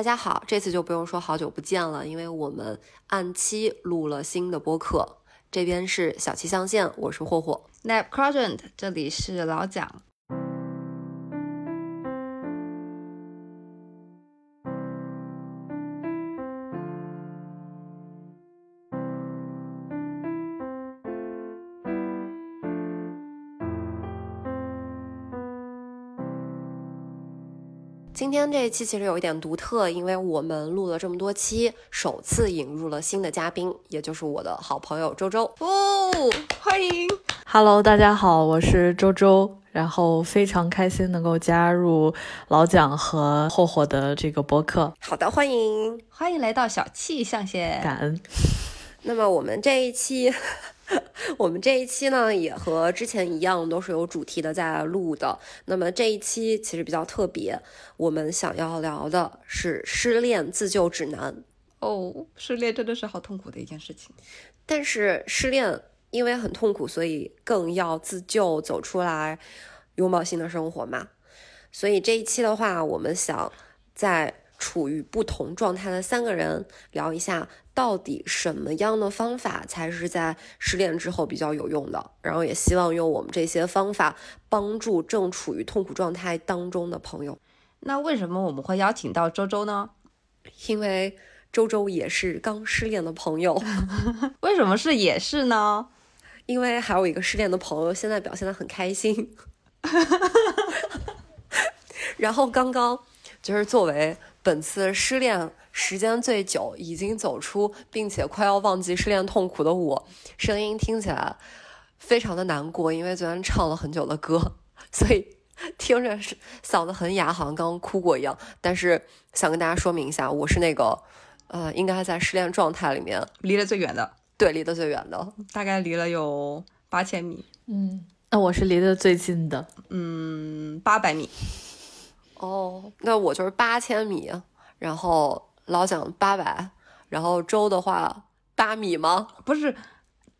大家好，这次就不用说好久不见了，因为我们按期录了新的播客。这边是小七象限，我是霍霍。napcraft 这里是老蒋。今天这一期其实有一点独特，因为我们录了这么多期，首次引入了新的嘉宾，也就是我的好朋友周周。哦，欢迎！Hello，大家好，我是周周，然后非常开心能够加入老蒋和霍霍的这个播客。好的，欢迎，欢迎来到小气象限，感恩。那么我们这一期。我们这一期呢，也和之前一样，都是有主题的在录的。那么这一期其实比较特别，我们想要聊的是失恋自救指南。哦，失恋真的是好痛苦的一件事情。但是失恋因为很痛苦，所以更要自救，走出来，拥抱新的生活嘛。所以这一期的话，我们想在。处于不同状态的三个人聊一下，到底什么样的方法才是在失恋之后比较有用的？然后也希望用我们这些方法帮助正处于痛苦状态当中的朋友。那为什么我们会邀请到周周呢？因为周周也是刚失恋的朋友。为什么是也是呢？因为还有一个失恋的朋友现在表现的很开心。然后刚刚就是作为。本次失恋时间最久，已经走出并且快要忘记失恋痛苦的我，声音听起来非常的难过，因为昨天唱了很久的歌，所以听着是嗓子很哑，好像刚刚哭过一样。但是想跟大家说明一下，我是那个呃，应该在失恋状态里面离得最远的，对，离得最远的，大概离了有八千米。嗯，那我是离得最近的，嗯，八百米。哦，那我就是八千米，然后老蒋八百，然后周的话八米吗？不是，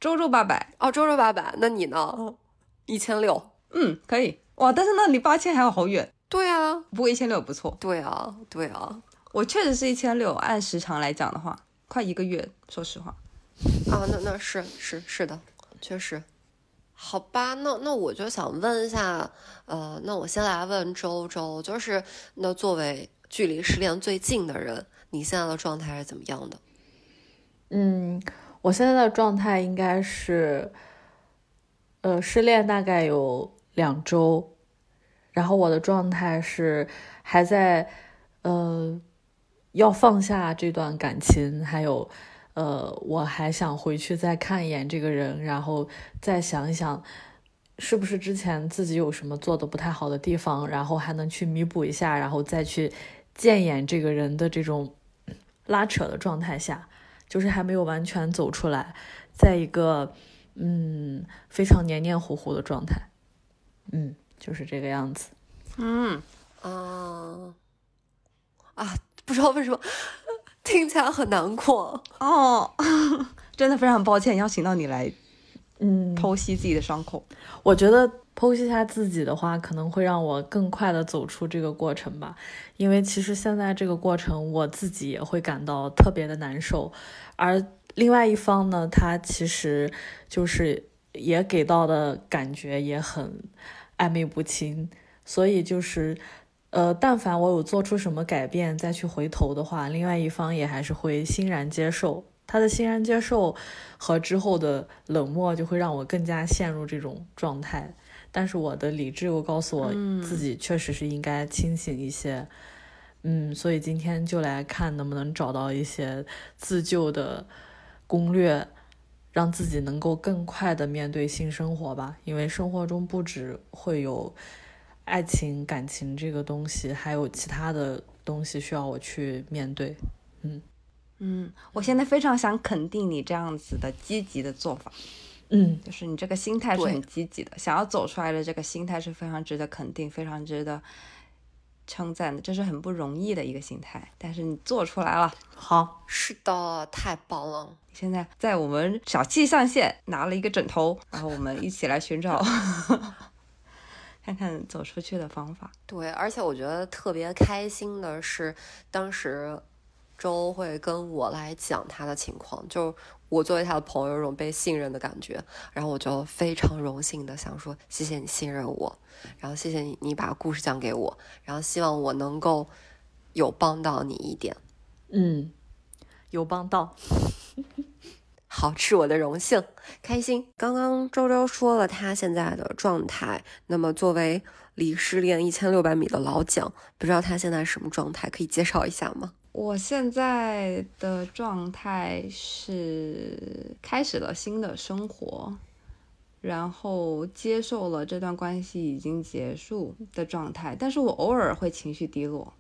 周周八百哦，周周八百，那你呢？一千六，嗯，可以哇，但是那离八千还要好远。对啊，不过一千六也不错。对啊，对啊，我确实是一千六，按时长来讲的话，快一个月，说实话。啊，那那是是是的，确实。好吧，那那我就想问一下，呃，那我先来问周周，就是那作为距离失恋最近的人，你现在的状态是怎么样的？嗯，我现在的状态应该是，呃，失恋大概有两周，然后我的状态是还在，呃，要放下这段感情，还有。呃，我还想回去再看一眼这个人，然后再想一想，是不是之前自己有什么做的不太好的地方，然后还能去弥补一下，然后再去见一眼这个人的这种拉扯的状态下，就是还没有完全走出来，在一个嗯非常黏黏糊糊的状态，嗯，就是这个样子，嗯啊啊，不知道为什么。听起来很难过哦，真的非常抱歉邀请到你来，嗯，剖析自己的伤口。我觉得剖析一下自己的话，可能会让我更快的走出这个过程吧。因为其实现在这个过程，我自己也会感到特别的难受，而另外一方呢，他其实就是也给到的感觉也很暧昧不清，所以就是。呃，但凡我有做出什么改变，再去回头的话，另外一方也还是会欣然接受。他的欣然接受和之后的冷漠，就会让我更加陷入这种状态。但是我的理智又告诉我自己，确实是应该清醒一些。嗯，所以今天就来看能不能找到一些自救的攻略，让自己能够更快的面对性生活吧。因为生活中不止会有。爱情、感情这个东西，还有其他的东西需要我去面对。嗯嗯，我现在非常想肯定你这样子的积极的做法。嗯，就是你这个心态是很积极的，想要走出来的这个心态是非常值得肯定、非常值得称赞的。这是很不容易的一个心态，但是你做出来了。好，是的，太棒了！现在在我们小气象线拿了一个枕头，然后我们一起来寻找。看看走出去的方法。对，而且我觉得特别开心的是，当时周会跟我来讲他的情况，就我作为他的朋友，有种被信任的感觉。然后我就非常荣幸的想说，谢谢你信任我，然后谢谢你你把故事讲给我，然后希望我能够有帮到你一点。嗯，有帮到。好，是我的荣幸，开心。刚刚周周说了他现在的状态，那么作为离失恋一千六百米的老蒋，不知道他现在什么状态，可以介绍一下吗？我现在的状态是开始了新的生活，然后接受了这段关系已经结束的状态，但是我偶尔会情绪低落。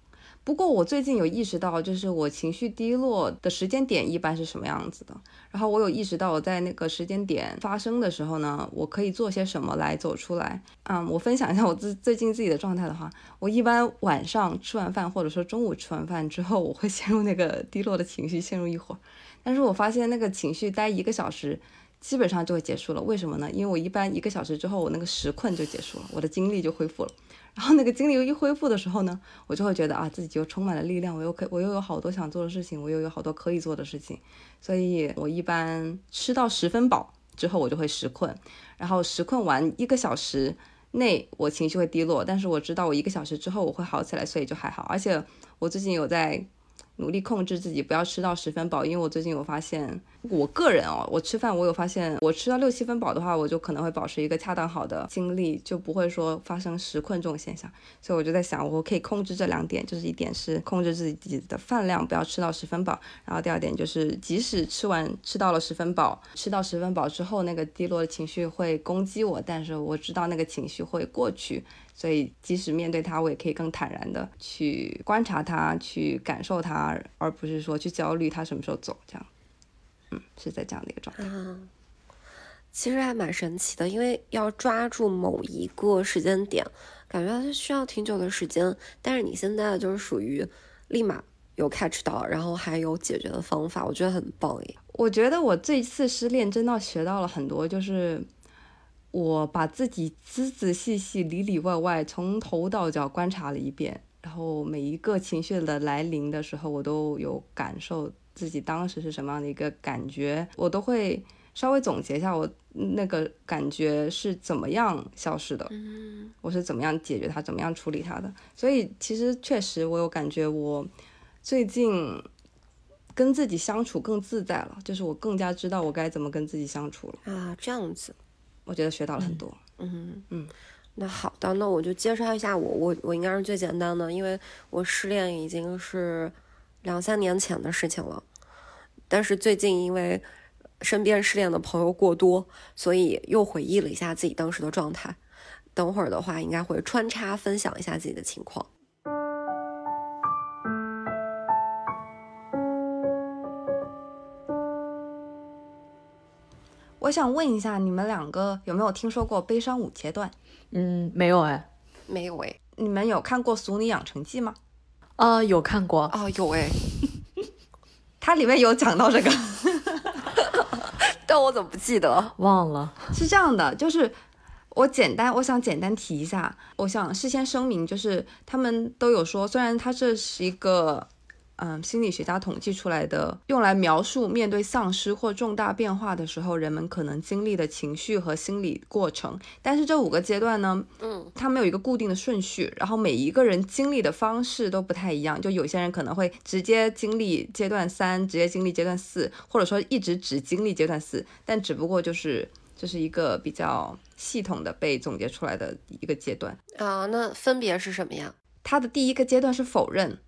不过我最近有意识到，就是我情绪低落的时间点一般是什么样子的。然后我有意识到，我在那个时间点发生的时候呢，我可以做些什么来走出来。嗯，我分享一下我自最近自己的状态的话，我一般晚上吃完饭，或者说中午吃完饭之后，我会陷入那个低落的情绪，陷入一会儿。但是我发现那个情绪待一个小时，基本上就会结束了。为什么呢？因为我一般一个小时之后，我那个时困就结束了，我的精力就恢复了。然后那个精力又一恢复的时候呢，我就会觉得啊，自己就充满了力量，我又可我又有好多想做的事情，我又有好多可以做的事情，所以我一般吃到十分饱之后，我就会食困，然后食困完一个小时内，我情绪会低落，但是我知道我一个小时之后我会好起来，所以就还好。而且我最近有在。努力控制自己不要吃到十分饱，因为我最近有发现，我个人哦，我吃饭我有发现，我吃到六七分饱的话，我就可能会保持一个恰当好的精力，就不会说发生食困这种现象。所以我就在想，我可以控制这两点，就是一点是控制自己的饭量，不要吃到十分饱，然后第二点就是，即使吃完吃到了十分饱，吃到十分饱之后，那个低落的情绪会攻击我，但是我知道那个情绪会过去。所以，即使面对他，我也可以更坦然的去观察他，去感受他，而不是说去焦虑他什么时候走。这样，嗯，是在这样的一个状态。其实还蛮神奇的，因为要抓住某一个时间点，感觉它需要挺久的时间。但是你现在就是属于立马有 catch 到，然后还有解决的方法，我觉得很棒耶。我觉得我这次失恋真的学到了很多，就是。我把自己仔仔细细、里里外外从头到脚观察了一遍，然后每一个情绪的来临的时候，我都有感受自己当时是什么样的一个感觉，我都会稍微总结一下我那个感觉是怎么样消失的，我是怎么样解决它、怎么样处理它的。所以其实确实我有感觉，我最近跟自己相处更自在了，就是我更加知道我该怎么跟自己相处了啊，这样子。我觉得学到了很多，嗯嗯，那好的，那我就介绍一下我，我我应该是最简单的，因为我失恋已经是两三年前的事情了，但是最近因为身边失恋的朋友过多，所以又回忆了一下自己当时的状态，等会儿的话应该会穿插分享一下自己的情况。我想问一下，你们两个有没有听说过悲伤五阶段？嗯，没有哎，没有哎。你们有看过《俗女养成记》吗？啊，有看过啊，有哎。它里面有讲到这个，但我怎么不记得？忘了。是这样的，就是我简单，我想简单提一下。我想事先声明，就是他们都有说，虽然它这是一个。嗯，心理学家统计出来的，用来描述面对丧失或重大变化的时候，人们可能经历的情绪和心理过程。但是这五个阶段呢，嗯，它没有一个固定的顺序，然后每一个人经历的方式都不太一样。就有些人可能会直接经历阶段三，直接经历阶段四，或者说一直只经历阶段四，但只不过就是这是一个比较系统的被总结出来的一个阶段啊。那分别是什么呀？它的第一个阶段是否认。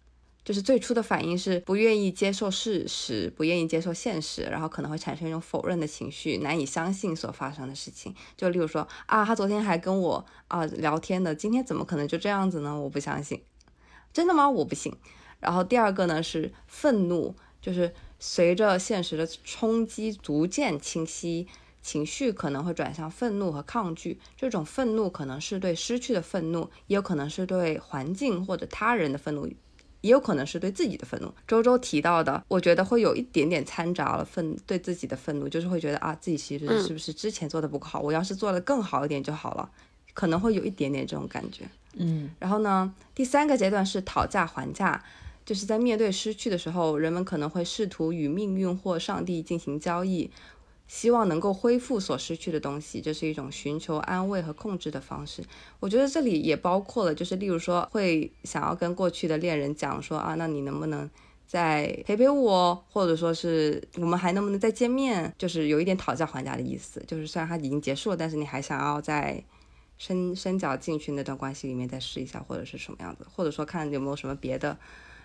就是最初的反应是不愿意接受事实，不愿意接受现实，然后可能会产生一种否认的情绪，难以相信所发生的事情。就例如说啊，他昨天还跟我啊聊天的，今天怎么可能就这样子呢？我不相信，真的吗？我不信。然后第二个呢是愤怒，就是随着现实的冲击逐渐清晰，情绪可能会转向愤怒和抗拒。这种愤怒可能是对失去的愤怒，也有可能是对环境或者他人的愤怒。也有可能是对自己的愤怒。周周提到的，我觉得会有一点点掺杂了愤对自己的愤怒，就是会觉得啊，自己其实是不是之前做的不够好？我要是做的更好一点就好了。可能会有一点点这种感觉。嗯然后呢，第三个阶段是讨价还价，就是在面对失去的时候，人们可能会试图与命运或上帝进行交易，希望能够恢复所失去的东西，这是一种寻求安慰和控制的方式。我觉得这里也包括了，就是例如说会想要跟过去的恋人讲说啊，那你能不能？再陪陪我，或者说是我们还能不能再见面？就是有一点讨价还价的意思。就是虽然它已经结束了，但是你还想要再伸伸脚进去那段关系里面再试一下，或者是什么样子，或者说看有没有什么别的，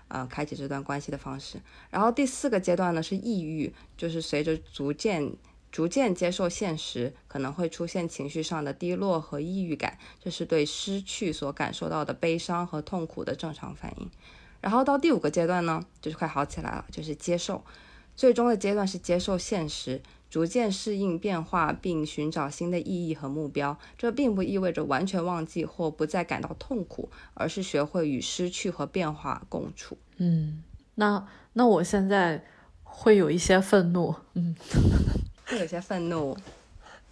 呃，开启这段关系的方式。然后第四个阶段呢是抑郁，就是随着逐渐逐渐接受现实，可能会出现情绪上的低落和抑郁感，这是对失去所感受到的悲伤和痛苦的正常反应。然后到第五个阶段呢，就是快好起来了，就是接受。最终的阶段是接受现实，逐渐适应变化，并寻找新的意义和目标。这并不意味着完全忘记或不再感到痛苦，而是学会与失去和变化共处。嗯，那那我现在会有一些愤怒，嗯，会有些愤怒。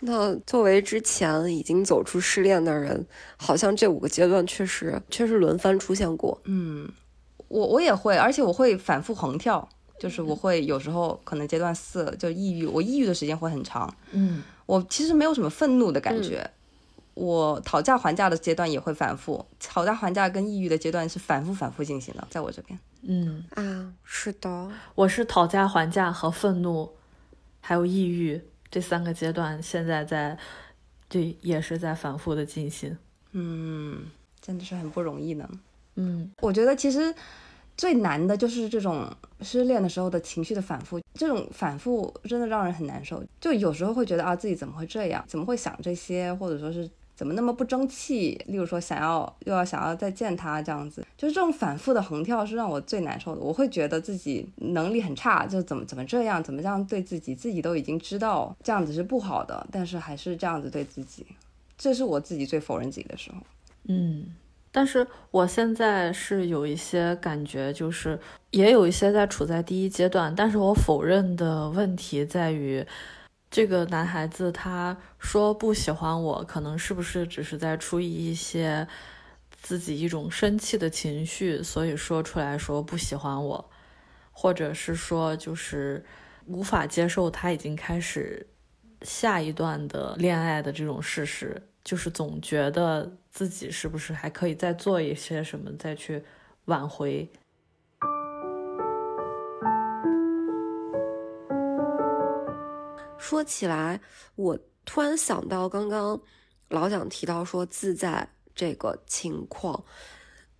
那作为之前已经走出失恋的人，好像这五个阶段确实确实轮番出现过。嗯，我我也会，而且我会反复横跳，就是我会有时候可能阶段四就抑郁，我抑郁的时间会很长。嗯我其实没有什么愤怒的感觉，我讨价还价的阶段也会反复，讨价还价跟抑郁的阶段是反复反复进行的，在我这边。嗯，啊，是的，我是讨价还价和愤怒，还有抑郁这三个阶段，现在在对也是在反复的进行。嗯，真的是很不容易呢。嗯我觉得其实最难的就是这种失恋的时候的情绪的反复，这种反复真的让人很难受。就有时候会觉得啊，自己怎么会这样？怎么会想这些？或者说是怎么那么不争气？例如说想要又要想要再见他这样子，就是这种反复的横跳是让我最难受的。我会觉得自己能力很差，就怎么怎么这样，怎么这样对自己，自己都已经知道这样子是不好的，但是还是这样子对自己，这是我自己最否认自己的时候。嗯，但是我现在是有一些感觉，就是也有一些在处在第一阶段，但是我否认的问题在于，这个男孩子他说不喜欢我，可能是不是只是在出于一些自己一种生气的情绪，所以说出来说不喜欢我，或者是说就是无法接受他已经开始下一段的恋爱的这种事实，就是总觉得自己是不是还可以再做一些什么，再去挽回。说起来，我突然想到刚刚老蒋提到说自在这个情况，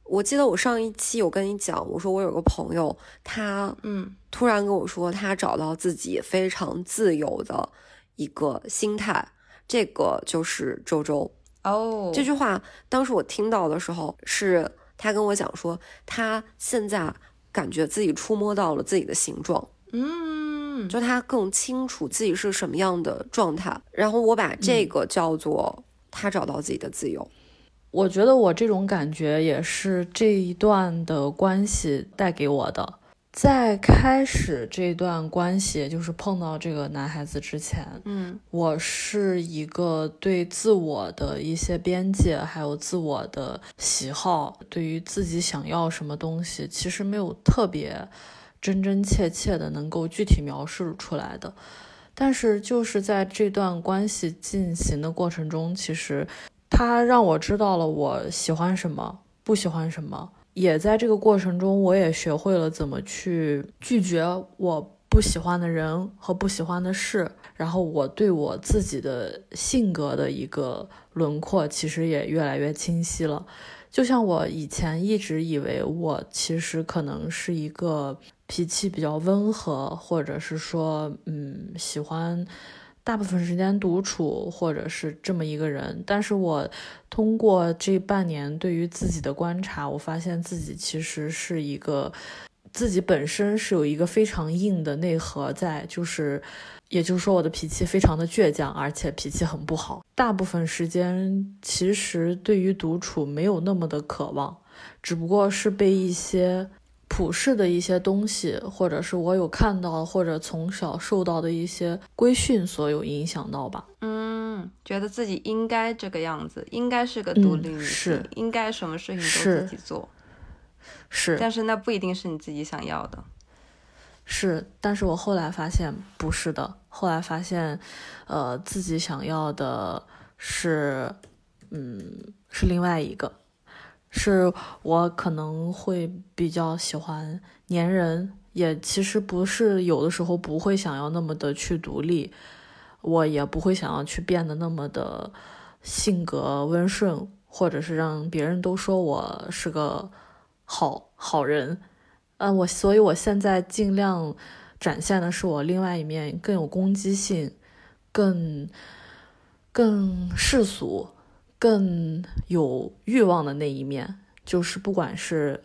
我记得我上一期有跟你讲，我说我有个朋友，他嗯突然跟我说他找到自己非常自由的一个心态，这个就是周周。哦，这句话当时我听到的时候，是他跟我讲说，他现在感觉自己触摸到了自己的形状。嗯，就他更清楚自己是什么样的状态，然后我把这个叫做他找到自己的自由。我觉得我这种感觉也是这一段的关系带给我的。在开始这段关系，就是碰到这个男孩子之前，嗯我是一个对自我的一些边界，还有自我的喜好，对于自己想要什么东西，其实没有特别真真切切的能够具体描述出来的。但是就是在这段关系进行的过程中，其实他让我知道了我喜欢什么，不喜欢什么。也在这个过程中，我也学会了怎么去拒绝我不喜欢的人和不喜欢的事。然后我对我自己的性格的一个轮廓，其实也越来越清晰了。就像我以前一直以为我其实可能是一个脾气比较温和，或者是说，嗯，喜欢大部分时间独处，或者是这么一个人。但是我通过这半年对于自己的观察，我发现自己其实是一个自己本身是有一个非常硬的内核在，就是。也就是说，我的脾气非常的倔强，而且脾气很不好。大部分时间其实对于独处没有那么的渴望，只不过是被一些普世的一些东西，或者是我有看到或者从小受到的一些规训所有影响到吧。嗯，觉得自己应该这个样子，应该是个独立女性，是应该什么事情都自己做，是但是那不一定是你自己想要的。是，但是我后来发现不是的。后来发现，呃，自己想要的是，嗯，是另外一个，是我可能会比较喜欢粘人，也其实不是有的时候不会想要那么的去独立，我也不会想要去变得那么的性格温顺，或者是让别人都说我是个好好人。呃，我所以，我现在尽量展现的是我另外一面更有攻击性、更更世俗、更有欲望的那一面。就是不管是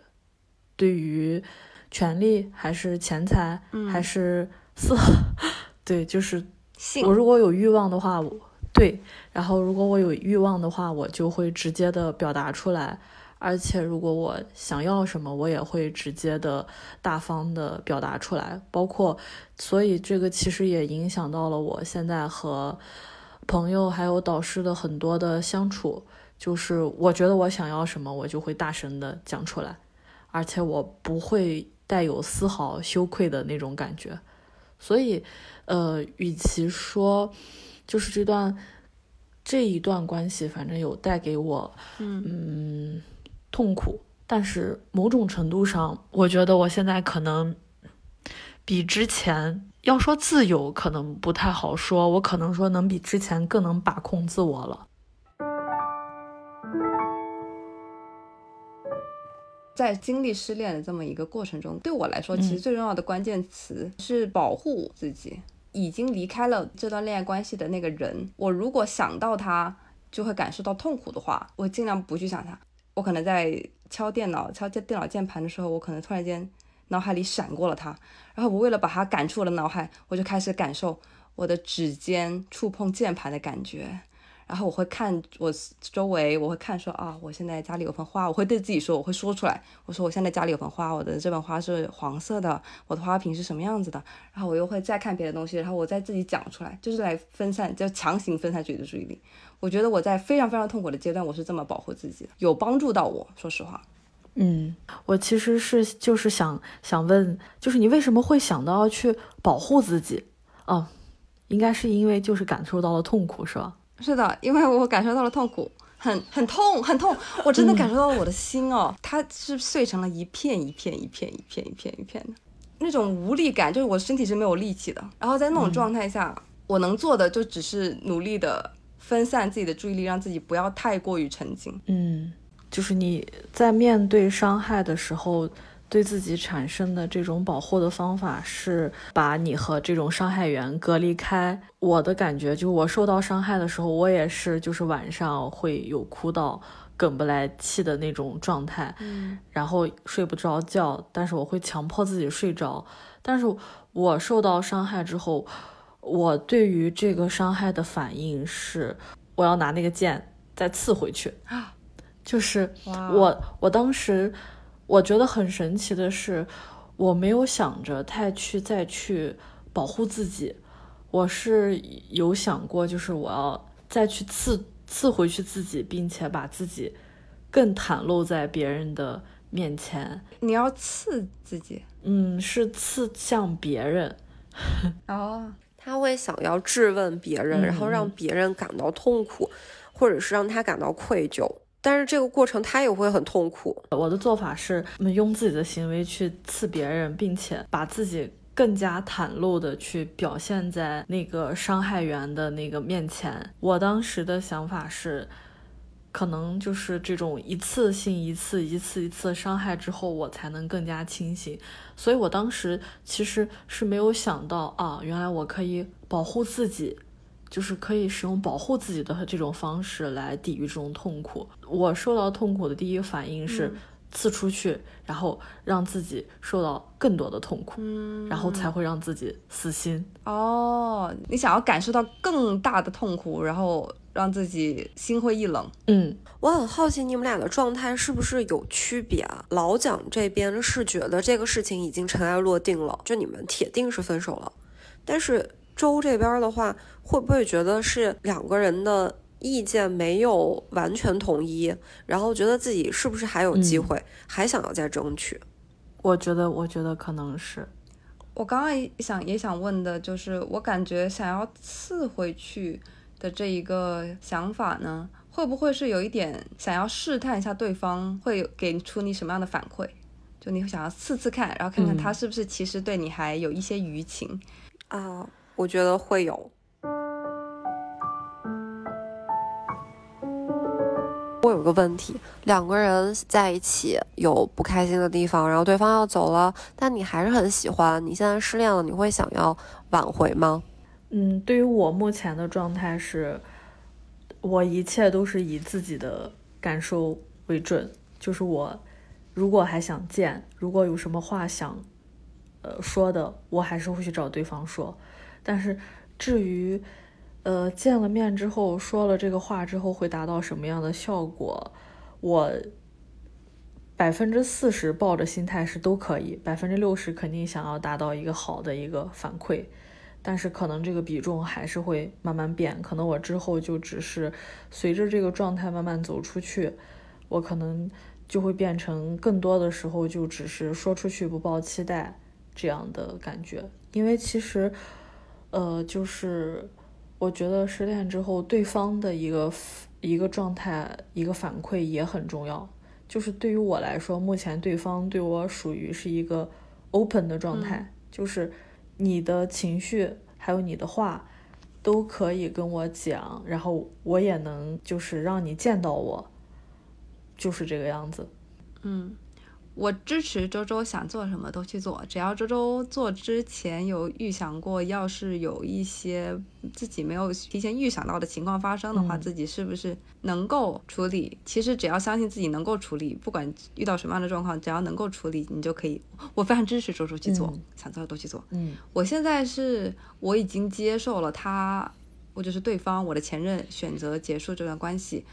对于权力，还是钱财，还是色，对，就是性我如果有欲望的话，我对，然后如果我有欲望的话，我就会直接的表达出来。而且，如果我想要什么，我也会直接的、大方的表达出来。包括，所以这个其实也影响到了我现在和朋友还有导师的很多的相处。就是我觉得我想要什么，我就会大声的讲出来，而且我不会带有丝毫羞愧的那种感觉。所以，呃，与其说就是这段这一段关系，反正有带给我，嗯痛苦，但是某种程度上，我觉得我现在可能比之前要说自由，可能不太好说，我可能说能比之前更能把控自我了。在经历失恋的这么一个过程中，对我来说，其实最重要的关键词是保护自己。已经离开了这段恋爱关系的那个人，我如果想到他就会感受到痛苦的话，我尽量不去想他。我可能在敲电脑、敲电电脑键盘的时候，我可能突然间脑海里闪过了他，然后我为了把它赶出我的脑海，我就开始感受我的指尖触碰键盘的感觉。然后我会看我周围，我会看说啊，我现在家里有盆花，我会对自己说，我会说出来，我说我现在家里有盆花，我的这盆花是黄色的，我的花瓶是什么样子的。然后我又会再看别的东西，然后我再自己讲出来，就是来分散，就强行分散自己的注意力。我觉得我在非常非常痛苦的阶段，我是这么保护自己的，有帮助到我。说实话，嗯，我其实是就是想想问，就是你为什么会想到要去保护自己？哦，应该是因为就是感受到了痛苦，是吧？是的，因为我感受到了痛苦，很很痛，很痛，我真的感受到了我的心哦，它是碎成了一片一片一片一片一片一片的，那种无力感，就是我身体是没有力气的。然后在那种状态下，我能做的就只是努力的分散自己的注意力，让自己不要太过于沉浸。嗯，就是你在面对伤害的时候。对自己产生的这种保护的方法是把你和这种伤害源隔离开。我的感觉就我受到伤害的时候，我也是就是晚上会有哭到哽不来气的那种状态，嗯，然后睡不着觉，但是我会强迫自己睡着。但是我受到伤害之后，我对于这个伤害的反应是我要拿那个剑再刺回去啊，就是我我当时。我觉得很神奇的是，我没有想着太去再去保护自己，我是有想过，就是我要再去刺刺回去自己，并且把自己更袒露在别人的面前。你要刺自己嗯，是刺向别人。哦，他会想要质问别人，嗯然后让别人感到痛苦，或者是让他感到愧疚。但是这个过程他也会很痛苦。我的做法是用自己的行为去刺别人，并且把自己更加袒露的去表现在那个伤害源的那个面前。我当时的想法是，可能就是这种一次性、一次、一次、一次伤害之后，我才能更加清醒。所以我当时其实是没有想到啊，原来我可以保护自己。就是可以使用保护自己的这种方式来抵御这种痛苦。我受到痛苦的第一个反应是刺出去，然后让自己受到更多的痛苦，然后才会让自己死心。哦，你想要感受到更大的痛苦，然后让自己心灰意冷。嗯，我很好奇你们俩的状态是不是有区别啊？老蒋这边是觉得这个事情已经尘埃落定了，就你们铁定是分手了，但是周这边的话，会不会觉得是两个人的意见没有完全统一，然后觉得自己是不是还有机会，还想要再争取？我觉得，我觉得可能是。我刚刚也想也想问的就是，我感觉想要刺回去的这一个想法呢，会不会是有一点想要试探一下对方会给出你什么样的反馈？就你会想要刺刺看，然后看看他是不是其实对你还有一些余情啊？我觉得会有。我有个问题，两个人在一起有不开心的地方，然后对方要走了，但你还是很喜欢。你现在失恋了，你会想要挽回吗？嗯，对于我目前的状态是，我一切都是以自己的感受为准。就是我如果还想见，如果有什么话想呃说的，我还是会去找对方说。但是至于。呃，见了面之后说了这个话之后会达到什么样的效果？我百分之四十抱着心态是都可以，百分之六十肯定想要达到一个好的一个反馈，但是可能这个比重还是会慢慢变。可能我之后就只是随着这个状态慢慢走出去，我可能就会变成更多的时候就只是说出去不抱期待这样的感觉。因为其实，呃，就是。我觉得失恋之后，对方的一个一个状态、一个反馈也很重要。就是对于我来说，目前对方对我属于是一个 open 的状态，就是你的情绪还有你的话都可以跟我讲，然后我也能就是让你见到我，就是这个样子。嗯。我支持周周想做什么都去做，只要周周做之前有预想过，要是有一些自己没有提前预想到的情况发生的话，自己是不是能够处理？其实只要相信自己能够处理，不管遇到什么样的状况，只要能够处理，你就可以。我非常支持周周去做，想做的都去做。嗯，我现在是我已经接受了他，或者是对方，我的前任选择结束这段关系，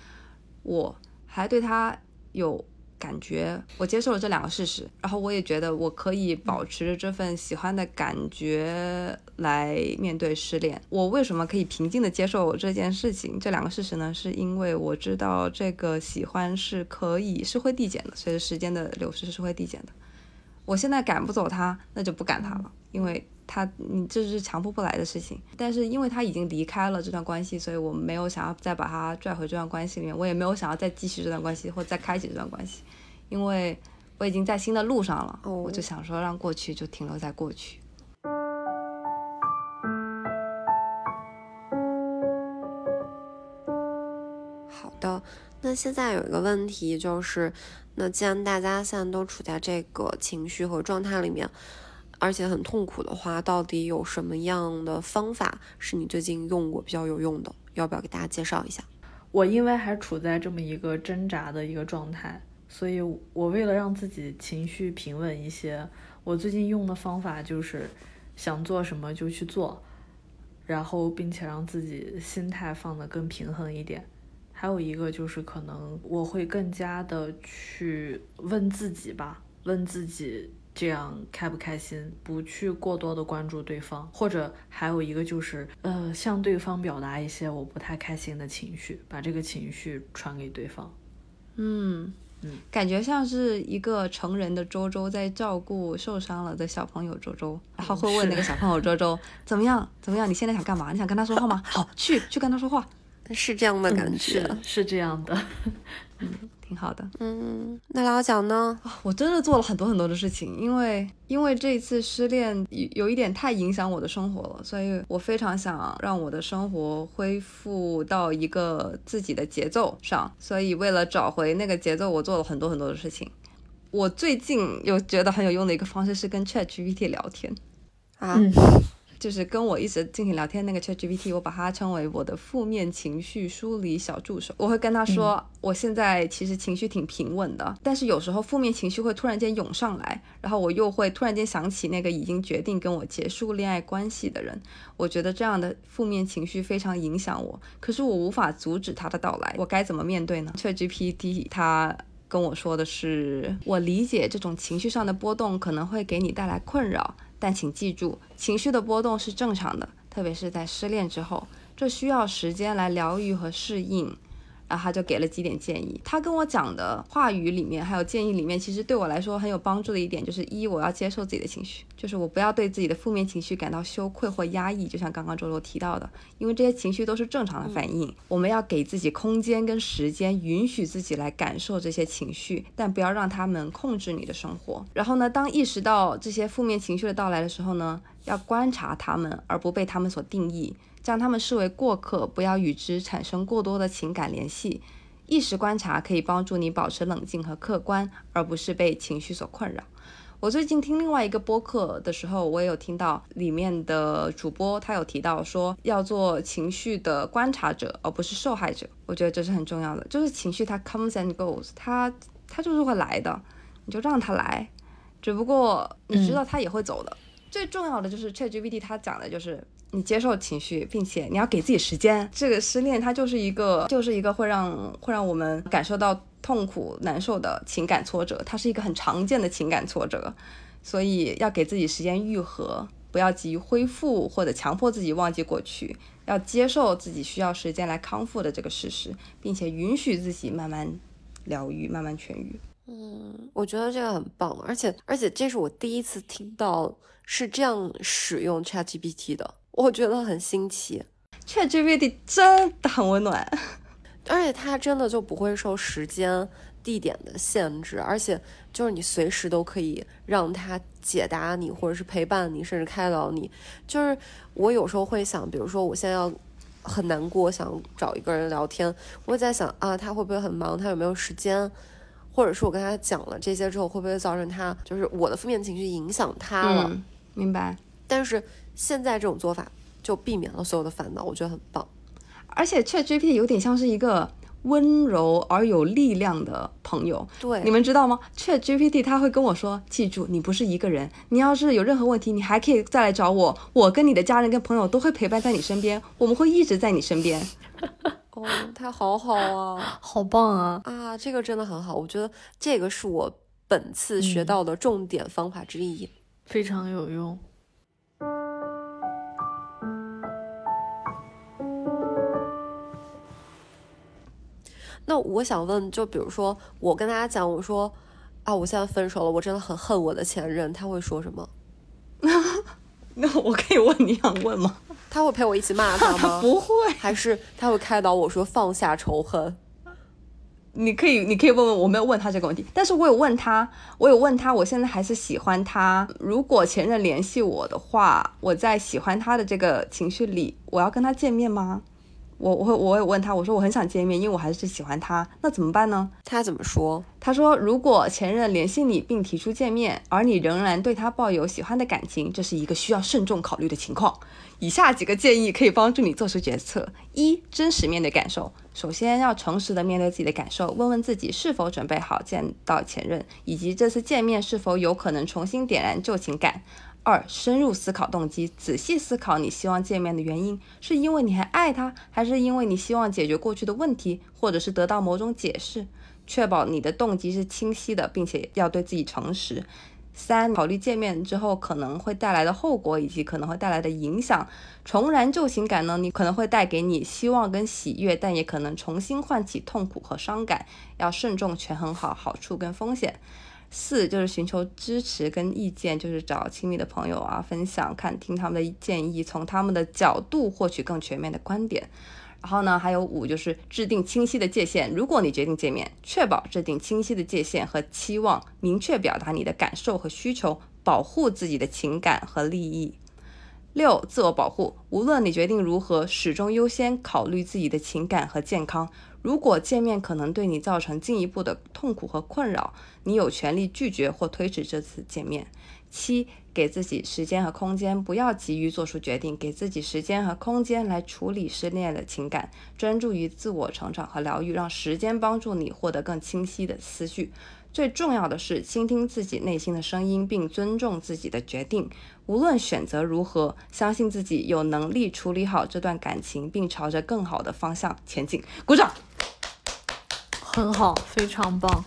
我还对他有。感觉我接受了这两个事实，然后我也觉得我可以保持着这份喜欢的感觉来面对失恋。我为什么可以平静的接受这件事情？这两个事实呢？是因为我知道这个喜欢是可以是会递减的，随着时间的流逝是会递减的。我现在赶不走他，那就不赶他了，因为他你这是强迫不来的事情。但是因为他已经离开了这段关系，所以我没有想要再把他拽回这段关系里面，我也没有想要再继续这段关系或再开启这段关系。因为我已经在新的路上了，我就想说让过去就停留在过去。好的，那现在有一个问题就是，那既然大家现在都处在这个情绪和状态里面，而且很痛苦的话，到底有什么样的方法是你最近用过比较有用的？要不要给大家介绍一下？我因为还处在这么一个挣扎的一个状态。所以，我为了让自己情绪平稳一些，我最近用的方法就是想做什么就去做，然后并且让自己心态放得更平衡一点。还有一个就是，可能我会更加的去问自己吧，问自己这样开不开心，不去过多的关注对方。或者还有一个就是，呃，向对方表达一些我不太开心的情绪，把这个情绪传给对方。嗯。嗯，感觉像是一个成人的周周在照顾受伤了的小朋友周周，然后会问那个小朋友周周怎么样？怎么样？你现在想干嘛？你想跟他说话吗？好，去去跟他说话，是这样的感觉，是这样的。嗯。挺好的，嗯，那老蒋呢？我真的做了很多很多的事情，因为因为这一次失恋有有一点太影响我的生活了，所以我非常想让我的生活恢复到一个自己的节奏上，所以为了找回那个节奏，我做了很多很多的事情。我最近有觉得很有用的一个方式是跟 ChatGPT 聊天啊。就是跟我一直进行聊天那个 ChatGPT，我把它称为我的负面情绪梳理小助手。我会跟他说，我现在其实情绪挺平稳的，但是有时候负面情绪会突然间涌上来，然后我又会突然间想起那个已经决定跟我结束恋爱关系的人。我觉得这样的负面情绪非常影响我，可是我无法阻止他的到来，我该怎么面对呢？ChatGPT 它跟我说的是，我理解这种情绪上的波动可能会给你带来困扰。但请记住，情绪的波动是正常的，特别是在失恋之后，这需要时间来疗愈和适应。然后他就给了几点建议。他跟我讲的话语里面，还有建议里面，其实对我来说很有帮助的一点，就是一，我要接受自己的情绪，就是我不要对自己的负面情绪感到羞愧或压抑。就像刚刚周周提到的，因为这些情绪都是正常的反应，我们要给自己空间跟时间，允许自己来感受这些情绪，但不要让他们控制你的生活。然后呢，当意识到这些负面情绪的到来的时候呢，要观察他们，而不被他们所定义。将他们视为过客，不要与之产生过多的情感联系。意识观察可以帮助你保持冷静和客观，而不是被情绪所困扰。我最近听另外一个播客的时候，我也有听到里面的主播他有提到说，要做情绪的观察者，而不是受害者。我觉得这是很重要的，就是情绪它 comes and goes，它它就是会来的，你就让它来。只不过你知道它也会走的。最重要的就是 ChatGPT 它讲的就是。你接受情绪，并且你要给自己时间。这个失恋它就是一个，就是一个会让会让我们感受到痛苦、难受的情感挫折，它是一个很常见的情感挫折，所以要给自己时间愈合，不要急于恢复或者强迫自己忘记过去，要接受自己需要时间来康复的这个事实，并且允许自己慢慢疗愈、慢慢痊愈。嗯，我觉得这个很棒，而且而且这是我第一次听到是这样使用 ChatGPT 的。我觉得很新奇，ChatGPT 真的很温暖，而且它真的就不会受时间、地点的限制，而且就是你随时都可以让它解答你，或者是陪伴你，甚至开导你。就是我有时候会想，比如说我现在要很难过，想找一个人聊天，我会在想啊，他会不会很忙？他有没有时间？或者是我跟他讲了这些之后，会不会造成他就是我的负面情绪影响他了？明白。但是。现在这种做法就避免了所有的烦恼，我觉得很棒。而且 ChatGPT 有点像是一个温柔而有力量的朋友。对，你们知道吗？ChatGPT 他会跟我说：“记住，你不是一个人。你要是有任何问题，你还可以再来找我。我跟你的家人跟朋友都会陪伴在你身边，我们会一直在你身边。” 哦，他好好啊，好棒啊！啊，这个真的很好。我觉得这个是我本次学到的重点方法之一，非常有用。那我想问，就比如说我跟大家讲，我说啊，我现在分手了，我真的很恨我的前任，他会说什么？那我可以问你想问吗？他会陪我一起骂他 吗？不会，还是他会开导我说放下仇恨？你可以，你可以问问，我没有问他这个问题，但是我有问他，我有问他，我现在还是喜欢他。如果前任联系我的话，我在喜欢他的这个情绪里，我要跟他见面吗？我我会我有问他，我说我很想见面，因为我还是喜欢他，那怎么办呢？他怎么说？他说如果前任联系你并提出见面，而你仍然对他抱有喜欢的感情，这是一个需要慎重考虑的情况。以下几个建议可以帮助你做出决策：一、真实面对感受，首先要诚实的面对自己的感受，问问自己是否准备好见到前任，以及这次见面是否有可能重新点燃旧情感。二、深入思考动机，仔细思考你希望见面的原因，是因为你还爱他，还是因为你希望解决过去的问题，或者是得到某种解释？确保你的动机是清晰的，并且要对自己诚实。三、考虑见面之后可能会带来的后果以及可能会带来的影响。重燃旧情感呢？你可能会带给你希望跟喜悦，但也可能重新唤起痛苦和伤感。要慎重权衡好好处跟风险。四就是寻求支持跟意见，就是找亲密的朋友啊，分享看听他们的建议，从他们的角度获取更全面的观点。然后呢，还有五就是制定清晰的界限。如果你决定见面，确保制定清晰的界限和期望，明确表达你的感受和需求，保护自己的情感和利益。六、自我保护，无论你决定如何，始终优先考虑自己的情感和健康。如果见面可能对你造成进一步的痛苦和困扰，你有权利拒绝或推迟这次见面。七，给自己时间和空间，不要急于做出决定，给自己时间和空间来处理失恋的情感，专注于自我成长和疗愈，让时间帮助你获得更清晰的思绪。最重要的是倾听自己内心的声音，并尊重自己的决定。无论选择如何，相信自己有能力处理好这段感情，并朝着更好的方向前进。鼓掌。很好，非常棒，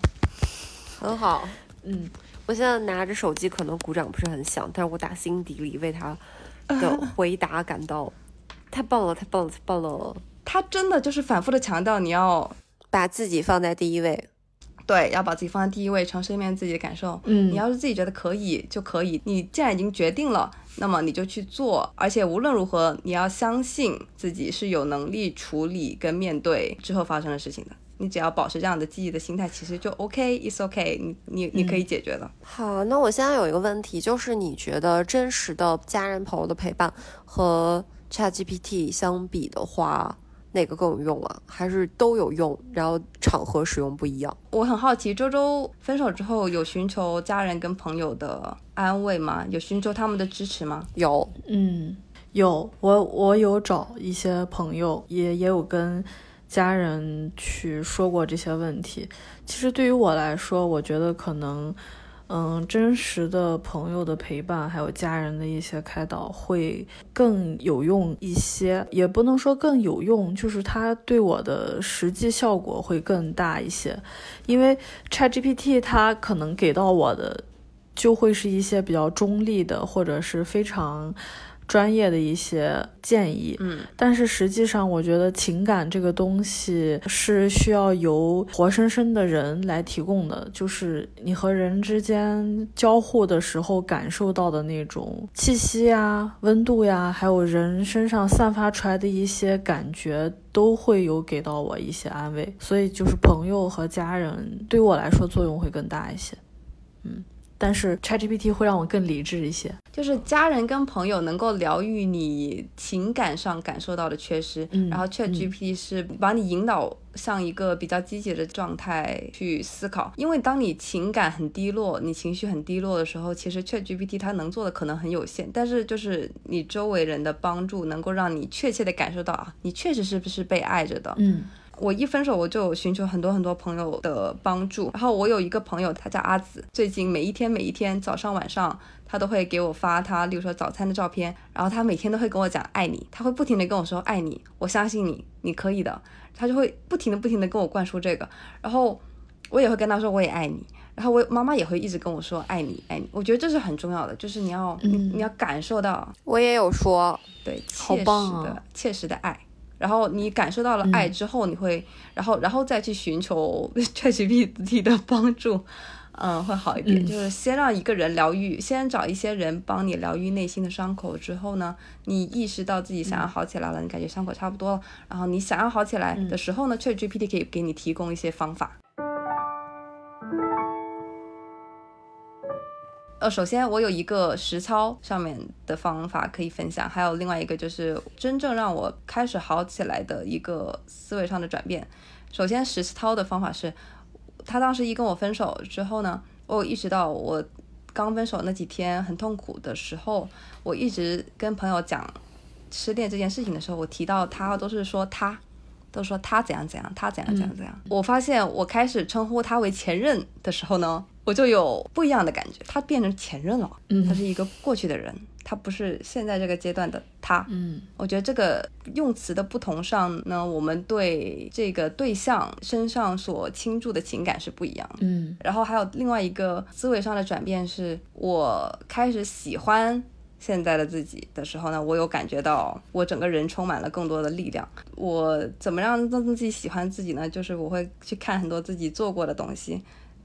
很好。嗯，我我现在拿着手机，可能鼓掌不是很响，但是我打心底里为他的 回答感到太棒了，太棒了，太棒了。他真的就是反复的强调你要把自己放在第一位。对，要把自己放在第一位，诚实面自己的感受。嗯，你要是自己觉得可以就可以，你既然已经决定了，那么你就去做。而且无论如何，你要相信自己是有能力处理跟面对之后发生的事情的。你只要保持这样的积极的心态，其实就 OK，It's OK，你你你可以解决的。好，那我现在有一个问题，就是你觉得真实的家人朋友的陪伴和 ChatGPT 相比的话？哪个更有用啊？还是都有用？然后场合使用不一样。我很好奇，周周分手之后有寻求家人跟朋友的安慰吗？有寻求他们的支持吗？有，嗯，有。我我有找一些朋友，也也有跟家人去说过这些问题。其实对于我来说，我觉得可能。嗯，真实的朋友的陪伴，还有家人的一些开导，会更有用一些。也不能说更有用，就是它对我的实际效果会更大一些。因为 ChatGPT 它可能给到我的，就会是一些比较中立的，或者是非常。专业的一些建议，嗯，但是实际上，我觉得情感这个东西是需要由活生生的人来提供的，就是你和人之间交互的时候感受到的那种气息呀、温度呀，还有人身上散发出来的一些感觉，都会有给到我一些安慰。所以，就是朋友和家人对我来说作用会更大一些，嗯。但是 ChatGPT 会让我更理智一些，就是家人跟朋友能够疗愈你情感上感受到的缺失，然后 ChatGPT 是把你引导向一个比较积极的状态去思考。因为当你情感很低落，你情绪很低落的时候，其实 ChatGPT 它能做的可能很有限，但是就是你周围人的帮助，能够让你确切的感受到啊，你确实是不是被爱着的，嗯。我一分手，我就寻求很多很多朋友的帮助。然后我有一个朋友，他叫阿紫，最近每一天每一天早上晚上，他都会给我发他，例如说早餐的照片。然后他每天都会跟我讲爱你，他会不停的跟我说爱你，我相信你，你可以的。他就会不停的不停的跟我灌输这个。然后我也会跟他说我也爱你。然后我妈妈也会一直跟我说爱你爱你。我觉得这是很重要的，就是你要你你要感受到。我也有说，对，切实的切实的爱。然后你感受到了爱之后，你会，然后然后再去寻求 ChatGPT 的帮助，嗯，会好一点。就是先让一个人疗愈，先找一些人帮你疗愈内心的伤口之后呢，你意识到自己想要好起来了，你感觉伤口差不多了，然后你想要好起来的时候呢，ChatGPT 可以给你提供一些方法。呃，首先我有一个实操上面的方法可以分享，还有另外一个就是真正让我开始好起来的一个思维上的转变。首先实操的方法是，他当时一跟我分手之后呢，我意识到我刚分手那几天很痛苦的时候，我一直跟朋友讲失恋这件事情的时候，我提到他都是说他，都说他怎样怎样，他怎样怎样怎样。我发现我开始称呼他为前任的时候呢。我就有不一样的感觉，他变成前任了，嗯他是一个过去的人，他不是现在这个阶段的他。嗯，我觉得这个用词的不同上呢，我们对这个对象身上所倾注的情感是不一样的。嗯，然后还有另外一个思维上的转变，是我开始喜欢现在的自己的时候呢，我有感觉到我整个人充满了更多的力量。我怎么样让自己喜欢自己呢？就是我会去看很多自己做过的东西。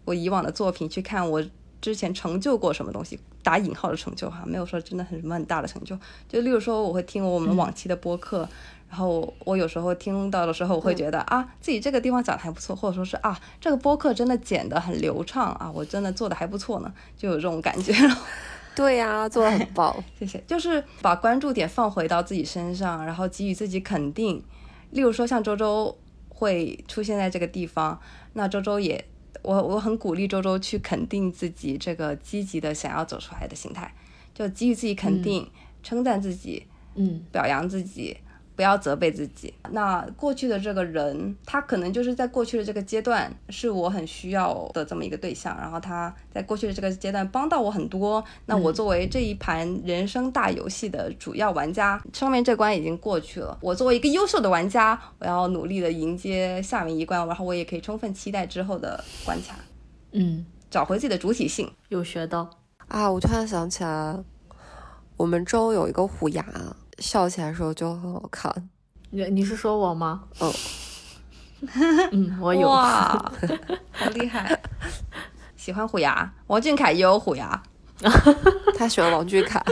我以往的作品去看我之前成就过什么东西，打引号的成就哈，没有说真的很什么很大的成就。就例如说，我会听我们往期的播客，然后我有时候听到的时候，我会觉得啊，自己这个地方讲的还不错，或者说是啊，这个播客真的剪得很流畅啊，我真的做的还不错呢，就有这种感觉了。对呀，做的很棒，谢谢。就是把关注点放回到自己身上，然后给予自己肯定。例如说，像周周会出现在这个地方，那周周也。我我很鼓励周周去肯定自己这个积极的想要走出来的心态，就给予自己肯定，称赞自己，嗯，表扬自己。不要责备自己。那过去的这个人，他可能就是在过去的这个阶段是我很需要的这么一个对象，然后他在过去的这个阶段帮到我很多。那我作为这一盘人生大游戏的主要玩家，上面这关已经过去了。我作为一个优秀的玩家，我要努力的迎接下面一关，然后我也可以充分期待之后的关卡。嗯。找回自己的主体性。有学到啊！我突然想起来，我们周有一个虎牙，笑起来的时候就很好看。你你是说我吗？哦，嗯，我有。哇，好厉害！喜欢虎牙，王俊凯也有虎牙。他喜欢王俊凯，